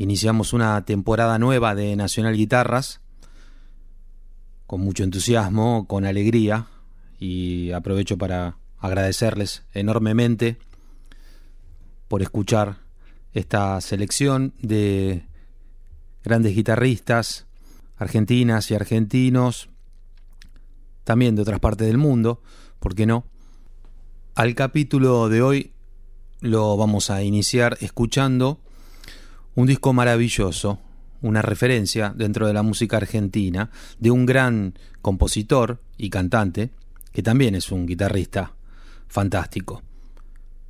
Iniciamos una temporada nueva de Nacional Guitarras con mucho entusiasmo, con alegría y aprovecho para agradecerles enormemente por escuchar esta selección de grandes guitarristas argentinas y argentinos, también de otras partes del mundo, ¿por qué no? Al capítulo de hoy lo vamos a iniciar escuchando un disco maravilloso, una referencia dentro de la música argentina de un gran compositor y cantante, que también es un guitarrista fantástico.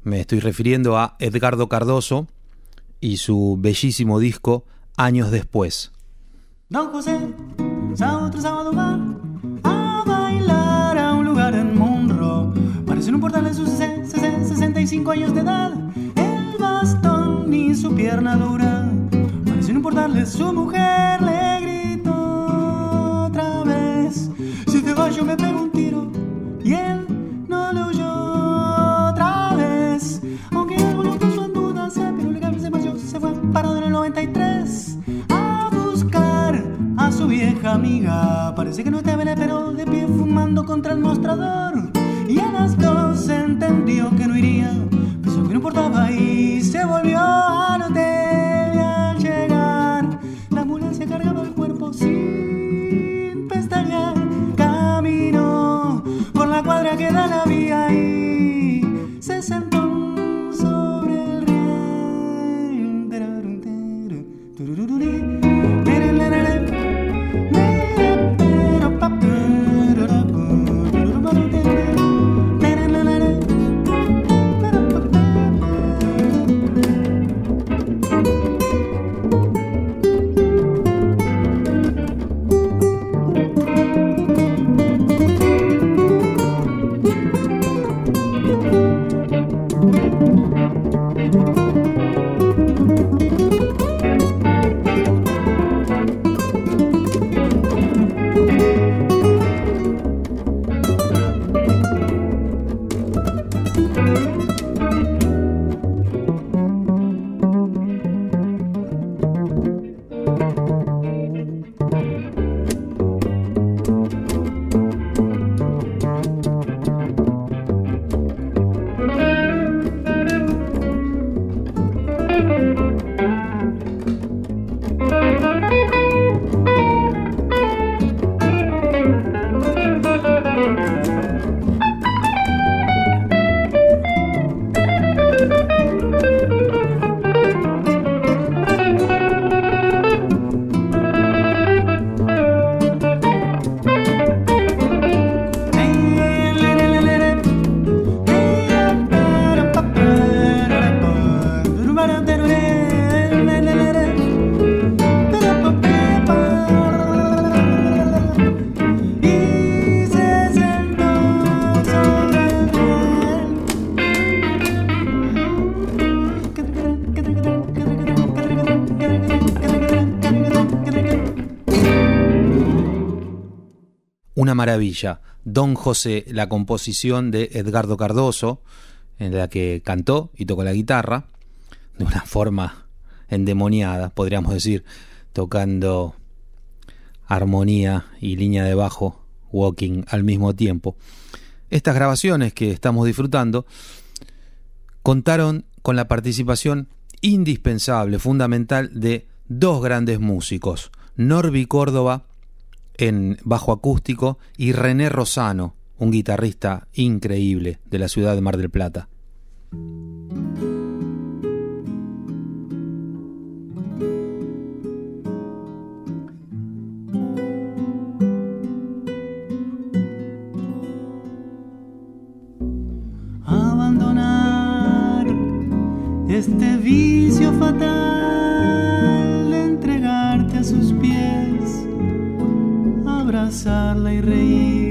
Me estoy refiriendo a Edgardo Cardoso y su bellísimo disco Años después. Don José, otro sábado va a bailar a un lugar en Monroe. Parece un portal en sus 65 años de edad. Ni su pierna dura. Parece no importarle su mujer, le gritó otra vez. Si te vas yo me pego un tiro. Y él no le oyó otra vez. Aunque algo lo puso en duda, se pero legal se marchó, se fue parado en el 93 a buscar a su vieja amiga. Parece que no estaba pero de pie fumando contra el mostrador. Y a las dos entendió que no iría, pensó que no importaba y se volvió Don José, la composición de Edgardo Cardoso, en la que cantó y tocó la guitarra, de una forma endemoniada, podríamos decir, tocando armonía y línea de bajo, walking al mismo tiempo. Estas grabaciones que estamos disfrutando contaron con la participación indispensable, fundamental de dos grandes músicos, Norby Córdoba en bajo acústico y René Rosano, un guitarrista increíble de la ciudad de Mar del Plata. Abandonar este vicio fatal abrazarla y reír.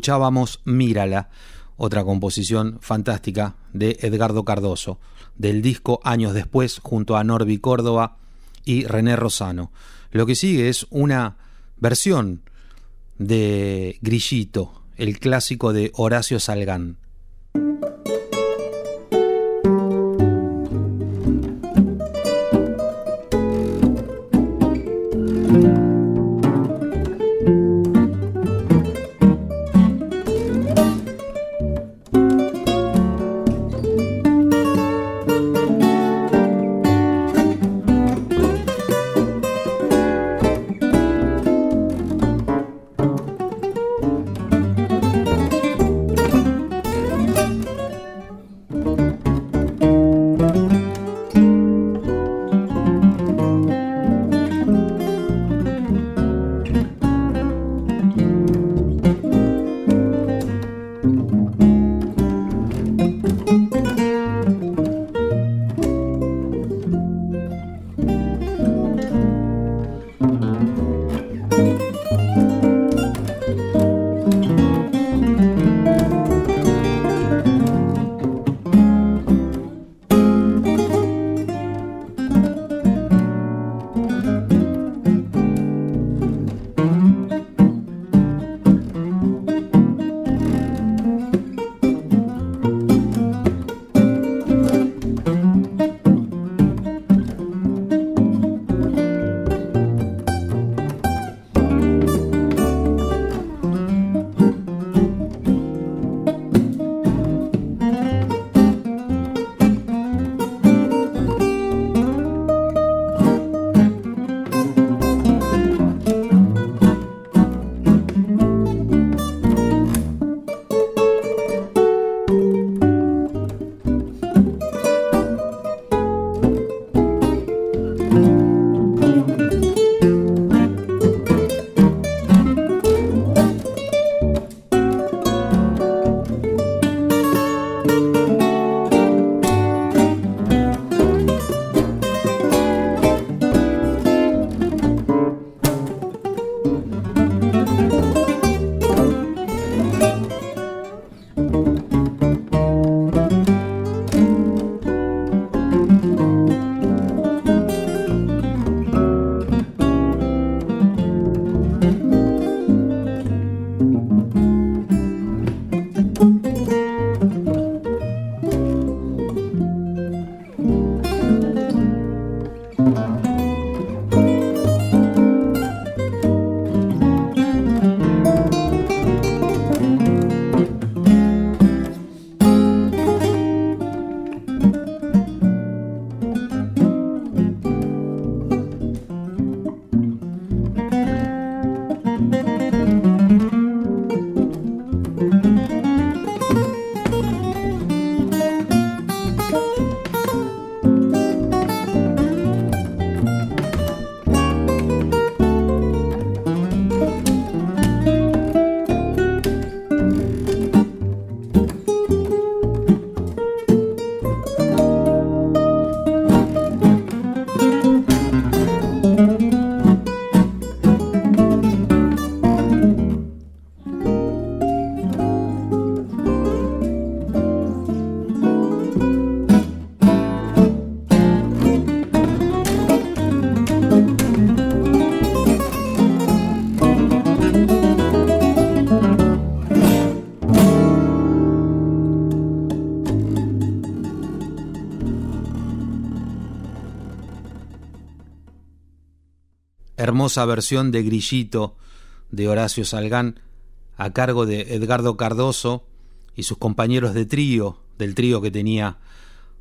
escuchábamos Mírala, otra composición fantástica de Edgardo Cardoso, del disco Años después junto a Norby Córdoba y René Rosano. Lo que sigue es una versión de Grillito, el clásico de Horacio Salgán. Versión de Grillito de Horacio Salgán a cargo de Edgardo Cardoso y sus compañeros de trío, del trío que tenía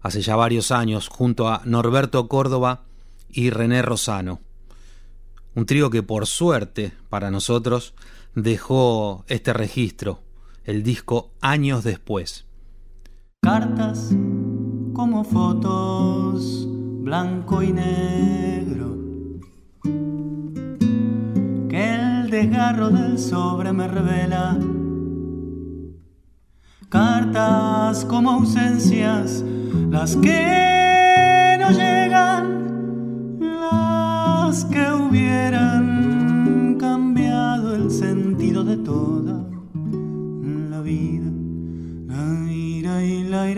hace ya varios años junto a Norberto Córdoba y René Rosano. Un trío que por suerte para nosotros dejó este registro, el disco años después. Cartas como fotos, blanco y negro. Desgarro del sobre me revela. Cartas como ausencias, las que no llegan, las que hubieran cambiado el sentido de toda la vida. La ira y la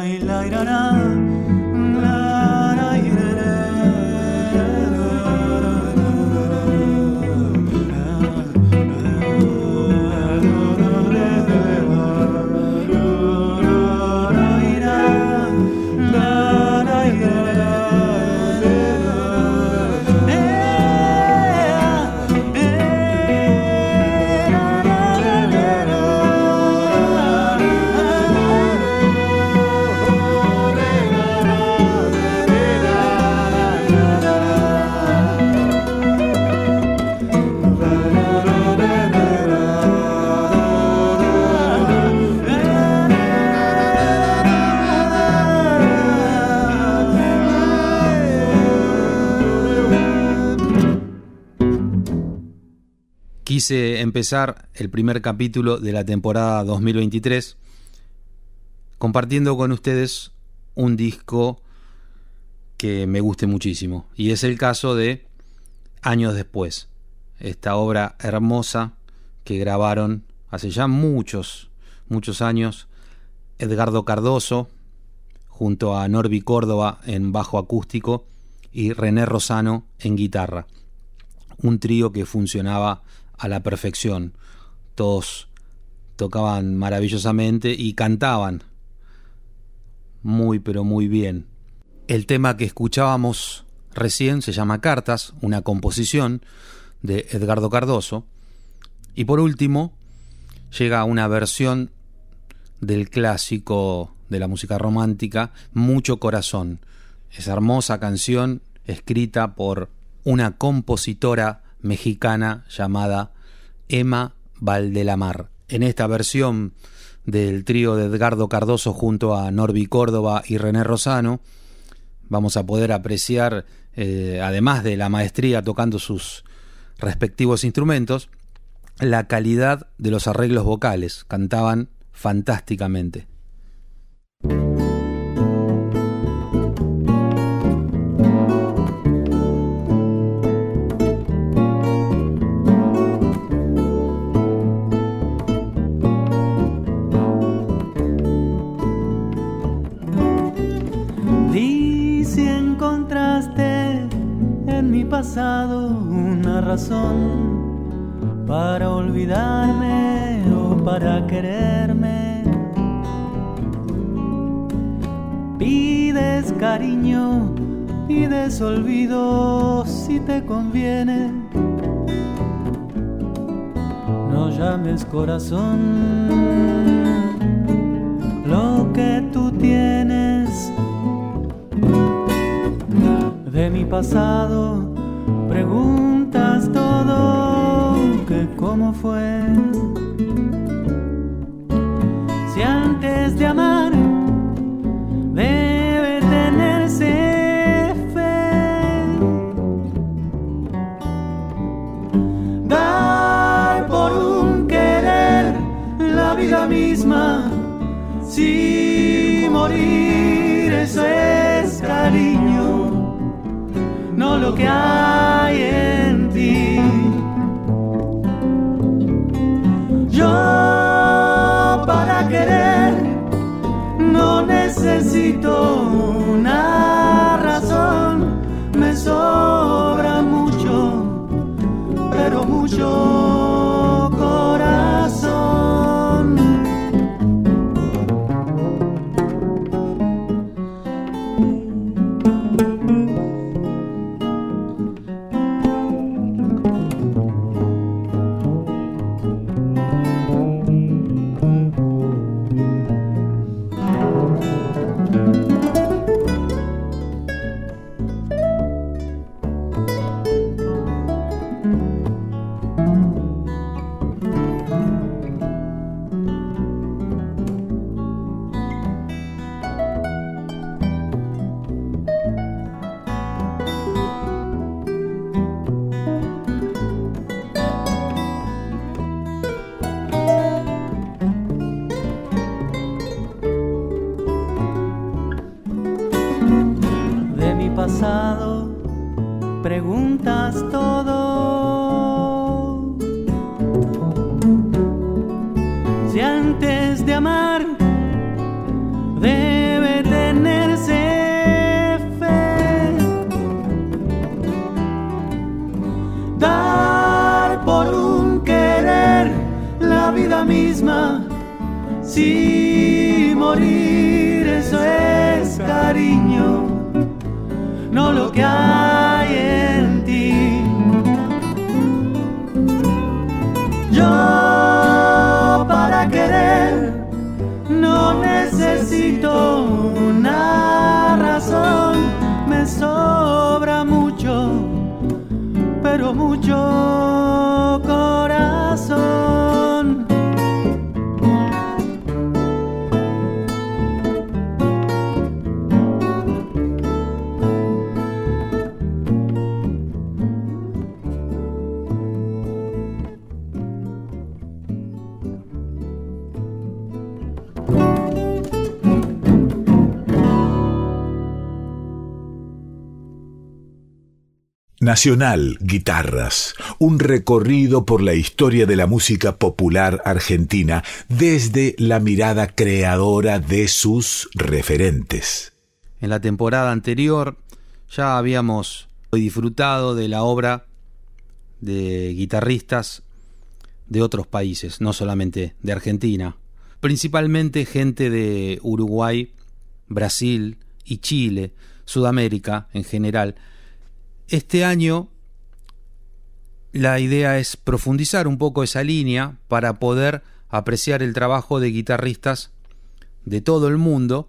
la la la la. Empezar el primer capítulo de la temporada 2023 compartiendo con ustedes un disco que me guste muchísimo. Y es el caso de Años después. Esta obra hermosa que grabaron hace ya muchos, muchos años Edgardo Cardoso junto a Norby Córdoba en bajo acústico y René Rosano en guitarra. Un trío que funcionaba a la perfección. Todos tocaban maravillosamente y cantaban muy pero muy bien. El tema que escuchábamos recién se llama Cartas, una composición de Edgardo Cardoso. Y por último, llega una versión del clásico de la música romántica, Mucho Corazón. Esa hermosa canción escrita por una compositora mexicana llamada Emma Valdelamar. En esta versión del trío de Edgardo Cardoso junto a Norby Córdoba y René Rosano, vamos a poder apreciar, eh, además de la maestría tocando sus respectivos instrumentos, la calidad de los arreglos vocales. Cantaban fantásticamente. Pasado una razón para olvidarme o para quererme. Pides cariño, pides olvido si te conviene. No llames corazón lo que tú tienes de mi pasado preguntas todo que cómo fue. Si antes de amar debe tenerse fe, dar por un querer la vida misma, si morir eso es cariño lo que hay en ti. Yo para querer no necesito Nacional Guitarras, un recorrido por la historia de la música popular argentina desde la mirada creadora de sus referentes. En la temporada anterior ya habíamos disfrutado de la obra de guitarristas de otros países, no solamente de Argentina, principalmente gente de Uruguay, Brasil y Chile, Sudamérica en general, este año la idea es profundizar un poco esa línea para poder apreciar el trabajo de guitarristas de todo el mundo,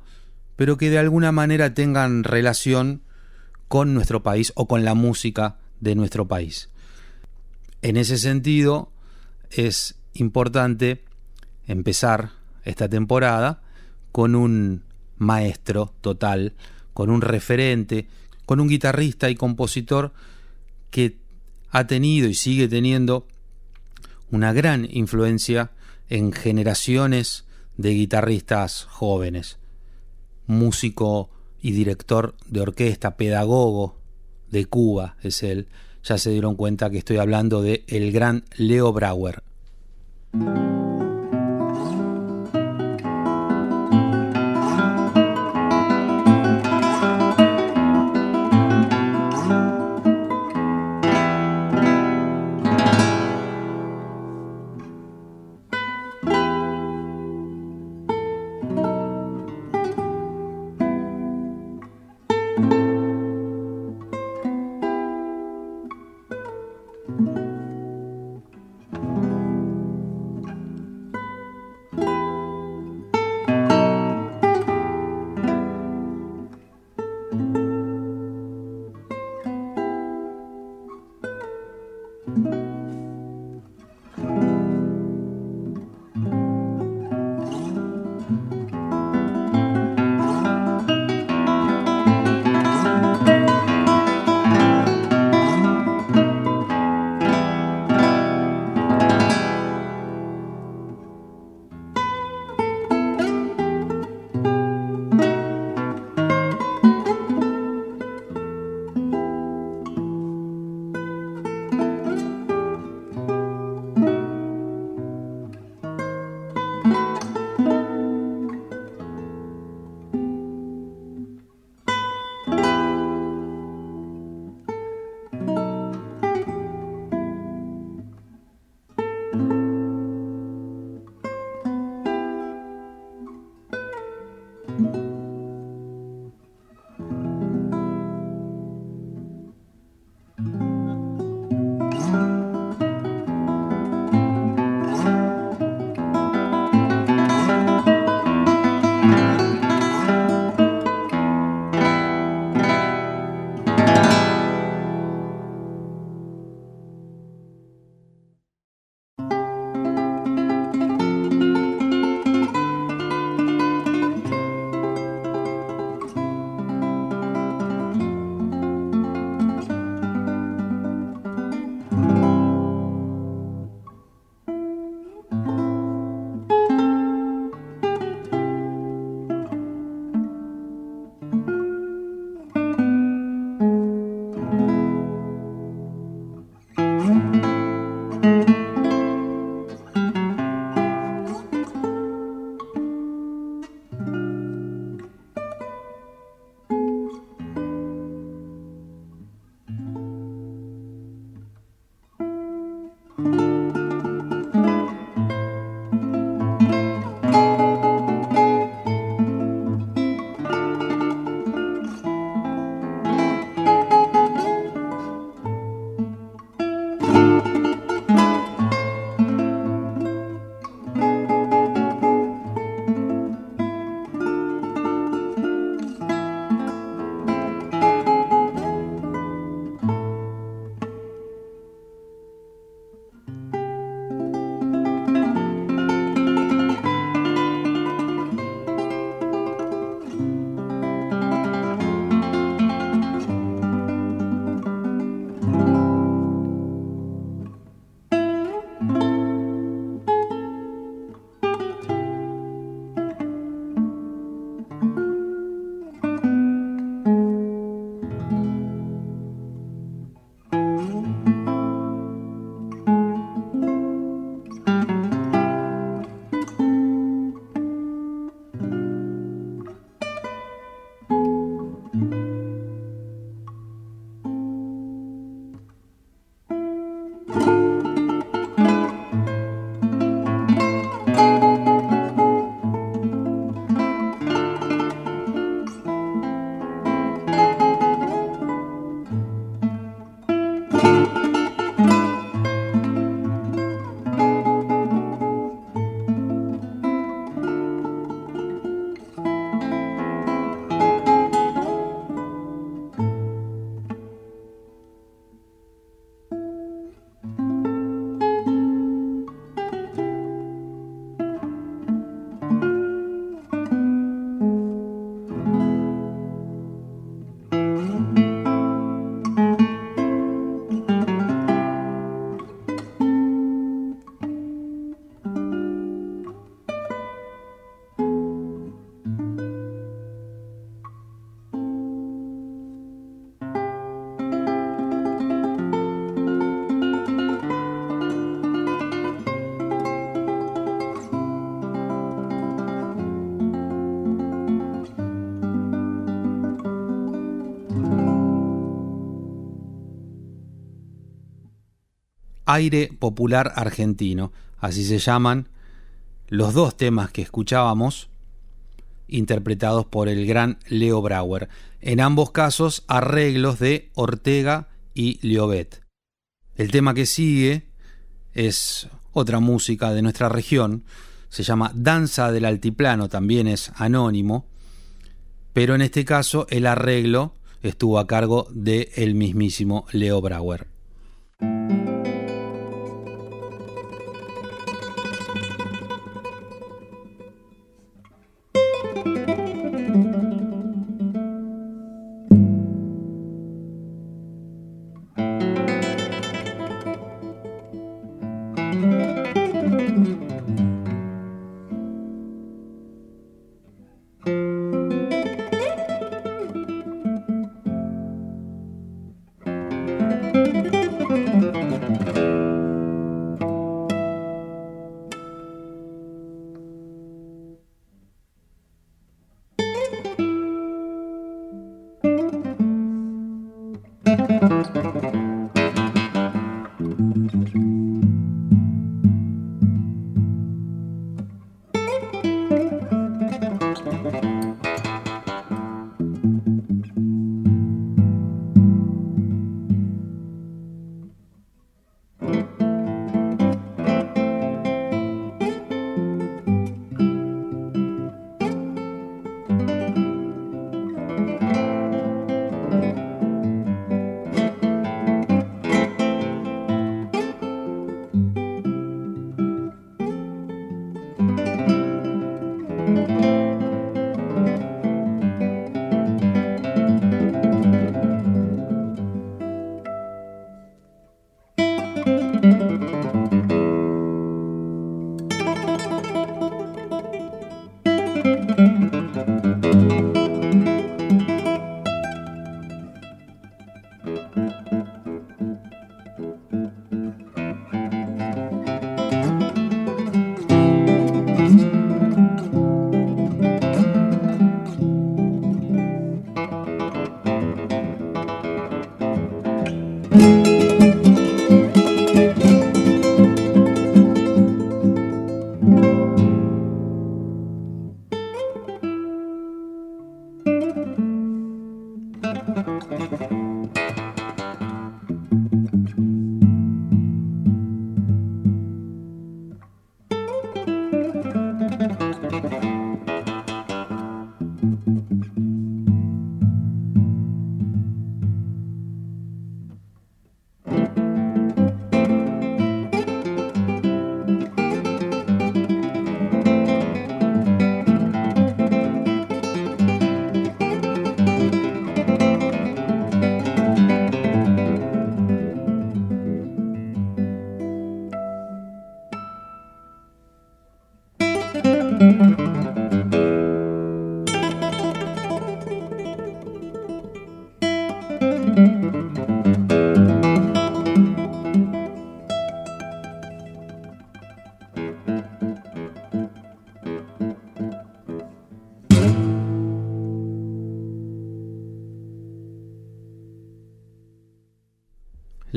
pero que de alguna manera tengan relación con nuestro país o con la música de nuestro país. En ese sentido, es importante empezar esta temporada con un maestro total, con un referente, con un guitarrista y compositor que ha tenido y sigue teniendo una gran influencia en generaciones de guitarristas jóvenes, músico y director de orquesta, pedagogo de Cuba es él. Ya se dieron cuenta que estoy hablando de el gran Leo Brauer. Aire Popular Argentino, así se llaman los dos temas que escuchábamos, interpretados por el gran Leo Brauer. En ambos casos, arreglos de Ortega y Liobet. El tema que sigue es otra música de nuestra región, se llama Danza del Altiplano, también es anónimo, pero en este caso el arreglo estuvo a cargo de el mismísimo Leo Brauer.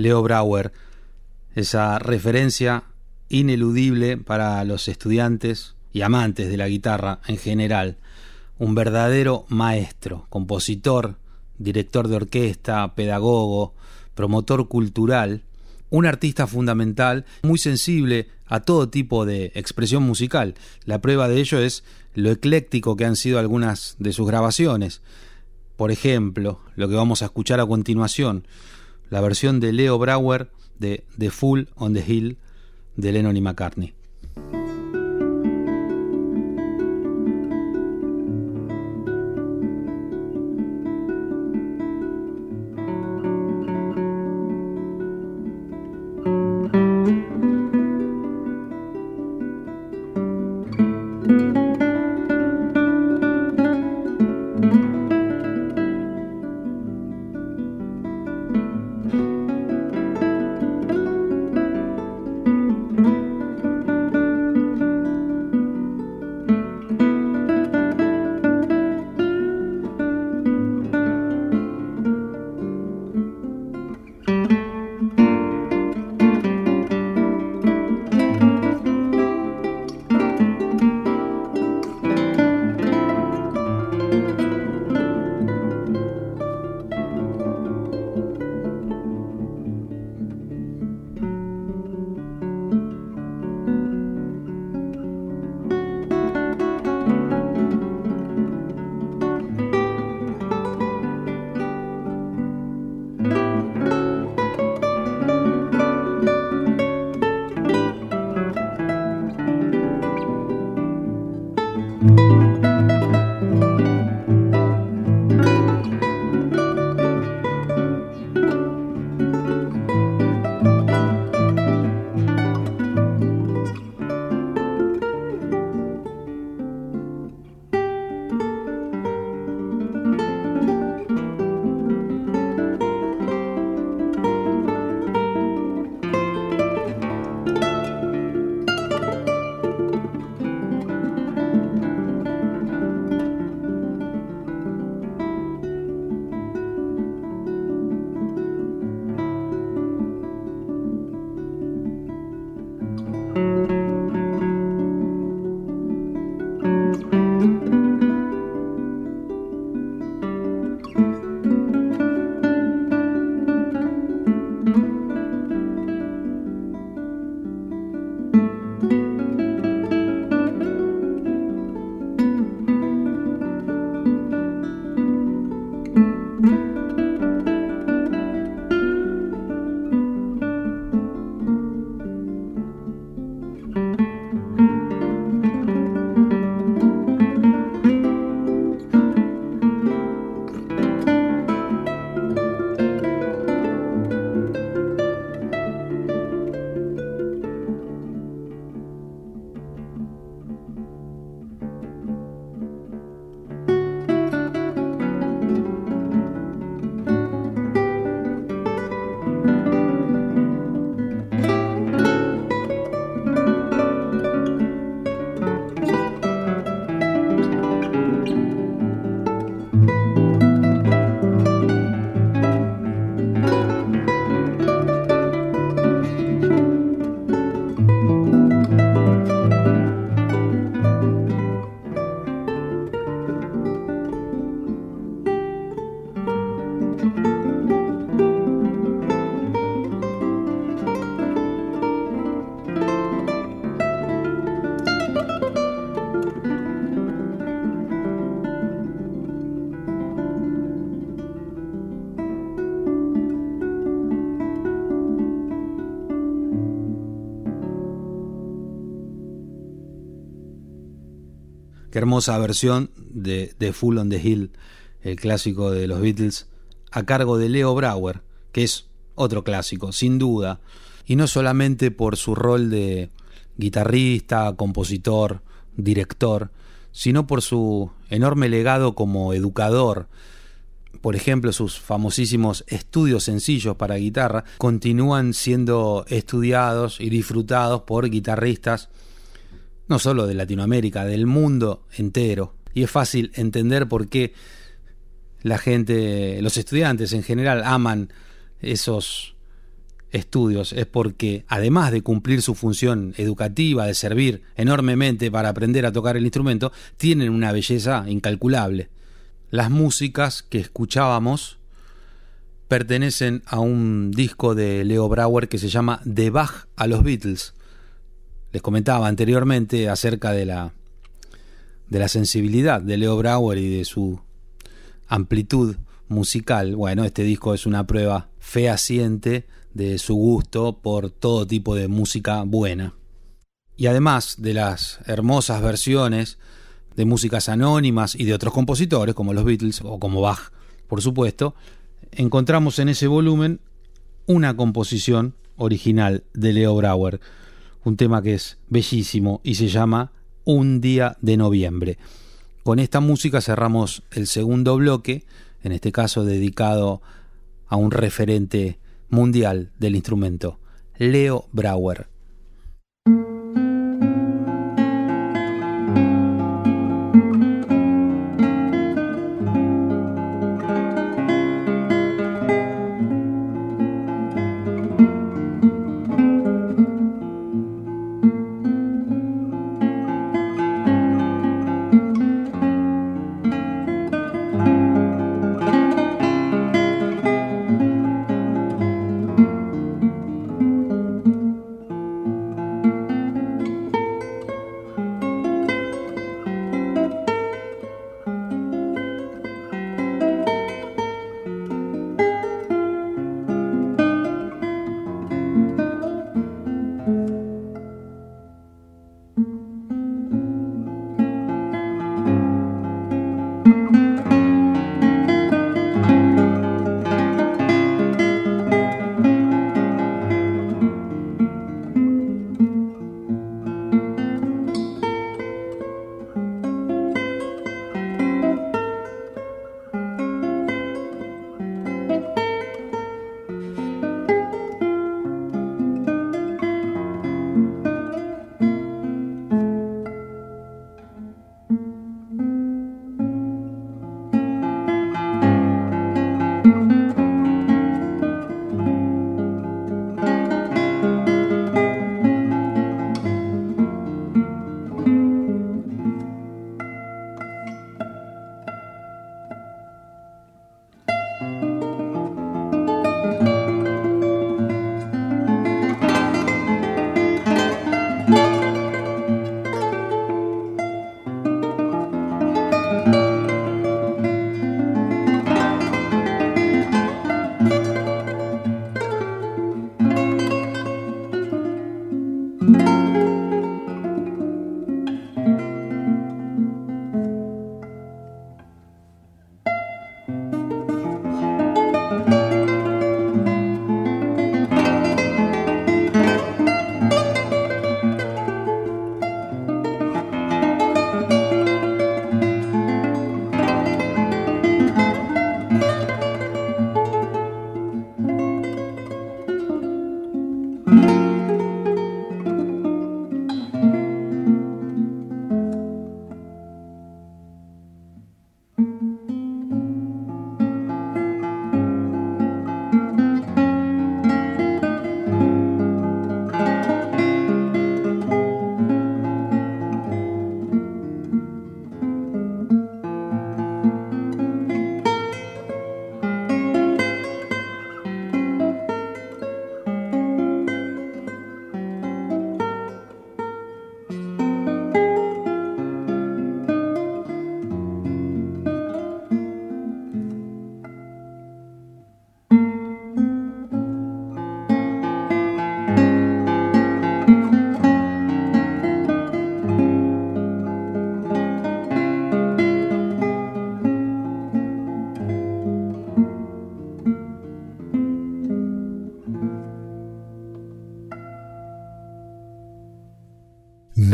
Leo Brauer, esa referencia ineludible para los estudiantes y amantes de la guitarra en general, un verdadero maestro, compositor, director de orquesta, pedagogo, promotor cultural, un artista fundamental, muy sensible a todo tipo de expresión musical. La prueba de ello es lo ecléctico que han sido algunas de sus grabaciones. Por ejemplo, lo que vamos a escuchar a continuación, la versión de Leo Brauer de The Fool on the Hill de Lennon y McCartney. Hermosa versión de, de Full on the Hill, el clásico de los Beatles, a cargo de Leo Brower, que es otro clásico, sin duda, y no solamente por su rol de guitarrista, compositor, director, sino por su enorme legado como educador. Por ejemplo, sus famosísimos estudios sencillos para guitarra continúan siendo estudiados y disfrutados por guitarristas no solo de Latinoamérica, del mundo entero. Y es fácil entender por qué la gente, los estudiantes en general, aman esos estudios. Es porque, además de cumplir su función educativa, de servir enormemente para aprender a tocar el instrumento, tienen una belleza incalculable. Las músicas que escuchábamos pertenecen a un disco de Leo Brauer que se llama De Bach a los Beatles les comentaba anteriormente acerca de la, de la sensibilidad de Leo Brauer y de su amplitud musical. Bueno, este disco es una prueba fehaciente de su gusto por todo tipo de música buena. Y además de las hermosas versiones de músicas anónimas y de otros compositores como los Beatles o como Bach, por supuesto, encontramos en ese volumen una composición original de Leo Brauer un tema que es bellísimo y se llama Un día de noviembre. Con esta música cerramos el segundo bloque, en este caso dedicado a un referente mundial del instrumento, Leo Brauer.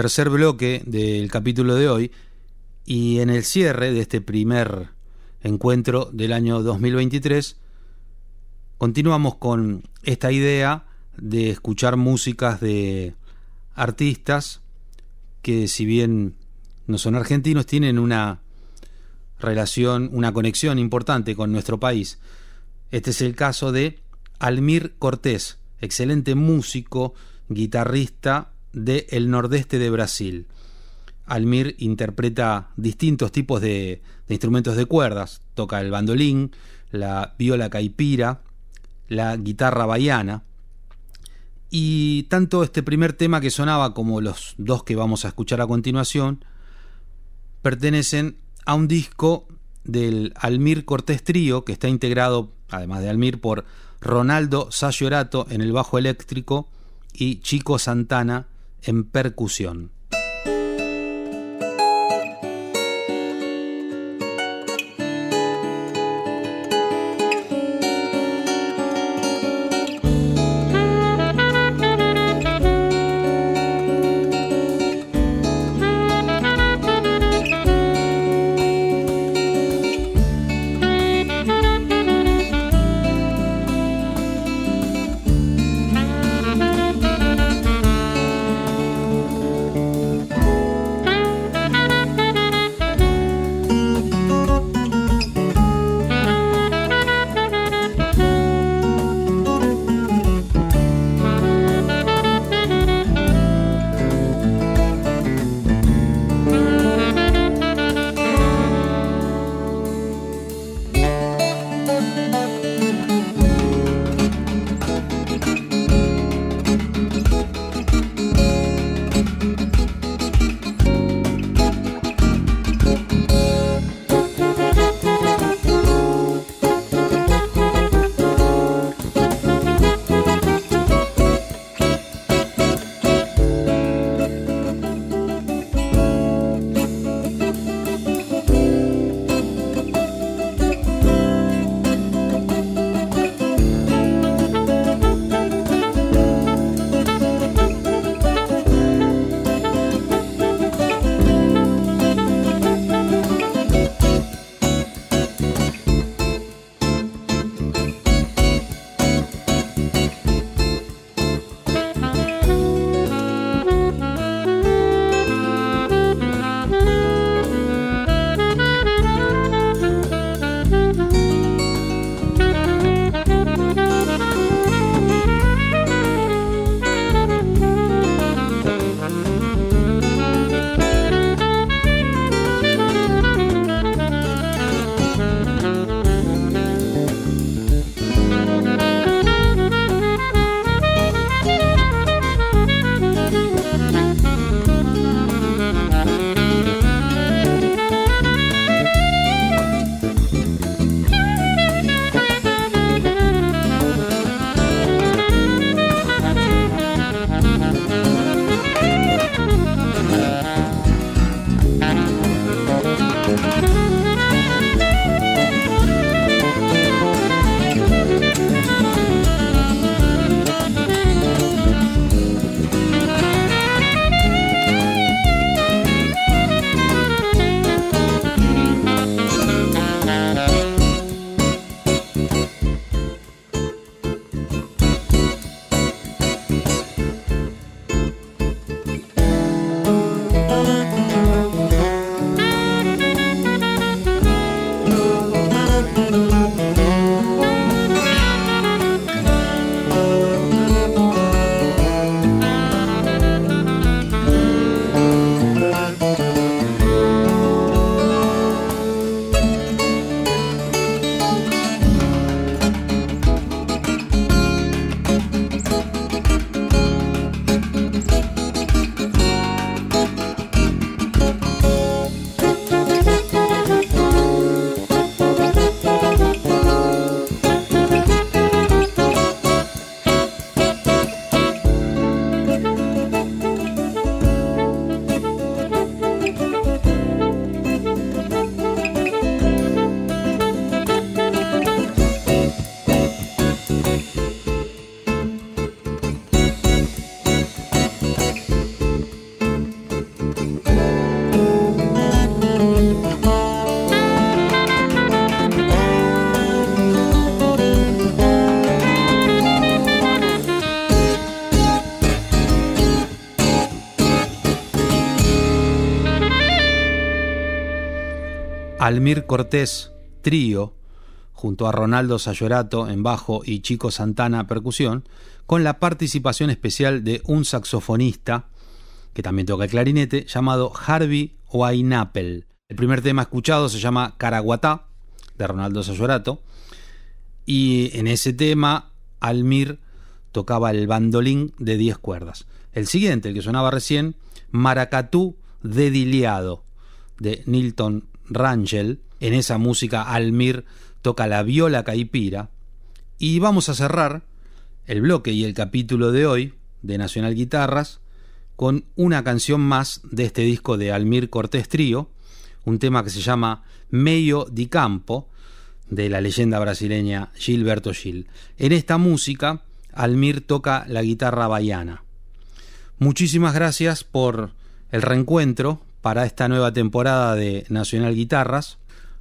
Tercer bloque del capítulo de hoy y en el cierre de este primer encuentro del año 2023 continuamos con esta idea de escuchar músicas de artistas que si bien no son argentinos tienen una relación, una conexión importante con nuestro país. Este es el caso de Almir Cortés, excelente músico, guitarrista del el nordeste de Brasil. Almir interpreta distintos tipos de, de, instrumentos de cuerdas, toca el bandolín, la viola caipira, la guitarra baiana. Y tanto este primer tema que sonaba como los dos que vamos a escuchar a continuación pertenecen a un disco del Almir Cortés Trío que está integrado, además de Almir, por Ronaldo Sayorato en el bajo eléctrico y Chico Santana en percusión. Almir Cortés, trío, junto a Ronaldo Sayorato en bajo y Chico Santana percusión, con la participación especial de un saxofonista, que también toca el clarinete, llamado Harvey Wainapel. El primer tema escuchado se llama Caraguatá, de Ronaldo Sayorato, y en ese tema Almir tocaba el bandolín de 10 cuerdas. El siguiente, el que sonaba recién, Maracatú dediliado, de Nilton Rangel. En esa música Almir toca la viola caipira. Y vamos a cerrar el bloque y el capítulo de hoy de Nacional Guitarras con una canción más de este disco de Almir Cortés Trío, un tema que se llama Meio di Campo, de la leyenda brasileña Gilberto Gil. En esta música, Almir toca la guitarra baiana. Muchísimas gracias por el reencuentro, para esta nueva temporada de Nacional Guitarras.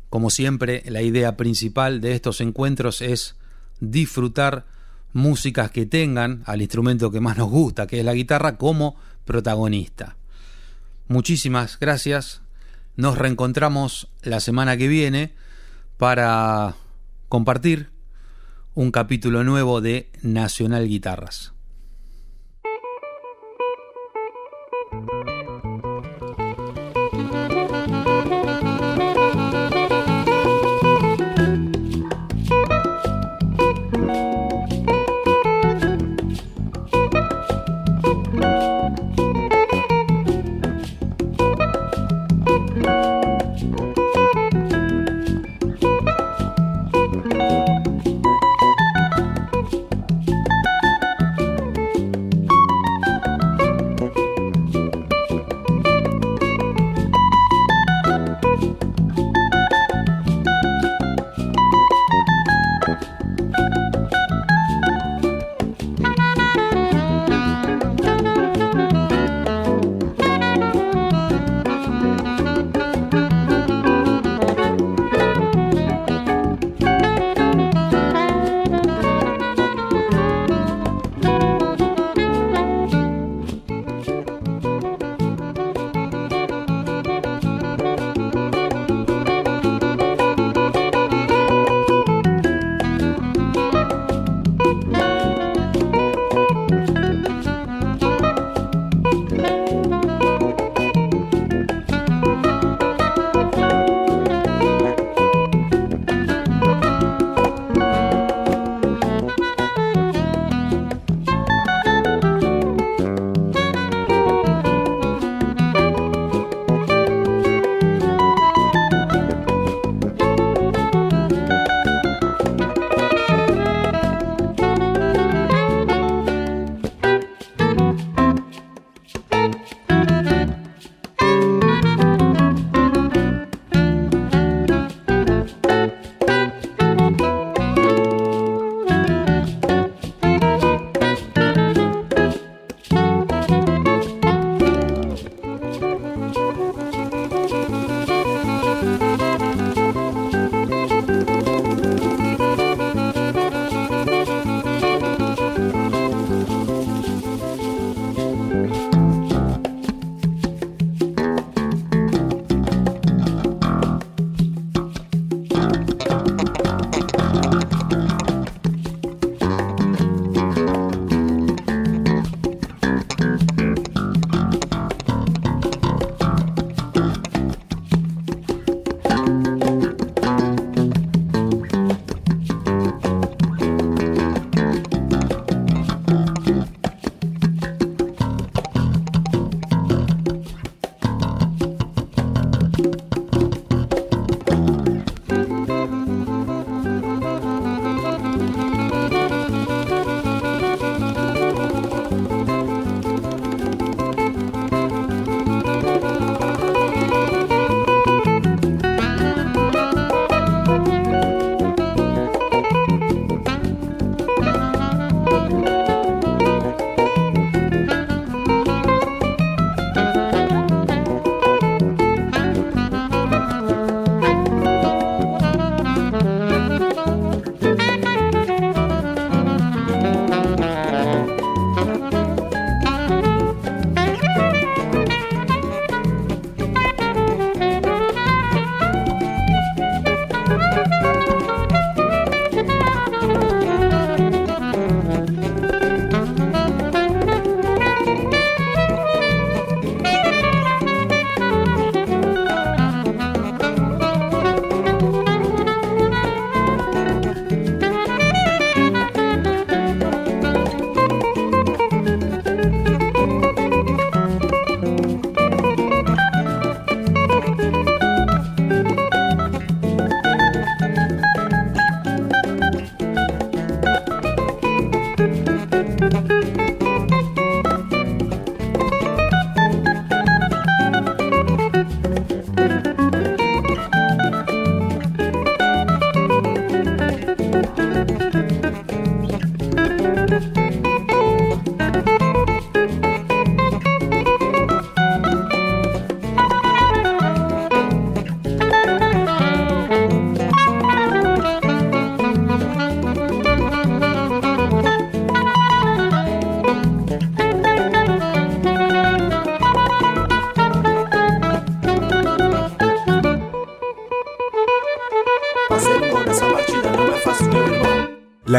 Como siempre, la idea principal de estos encuentros es disfrutar músicas que tengan al instrumento que más nos gusta, que es la guitarra, como protagonista. Muchísimas gracias. Nos reencontramos la semana que viene para compartir un capítulo nuevo de Nacional Guitarras.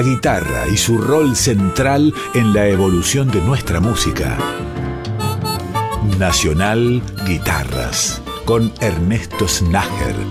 La guitarra y su rol central en la evolución de nuestra música. Nacional Guitarras con Ernesto Snager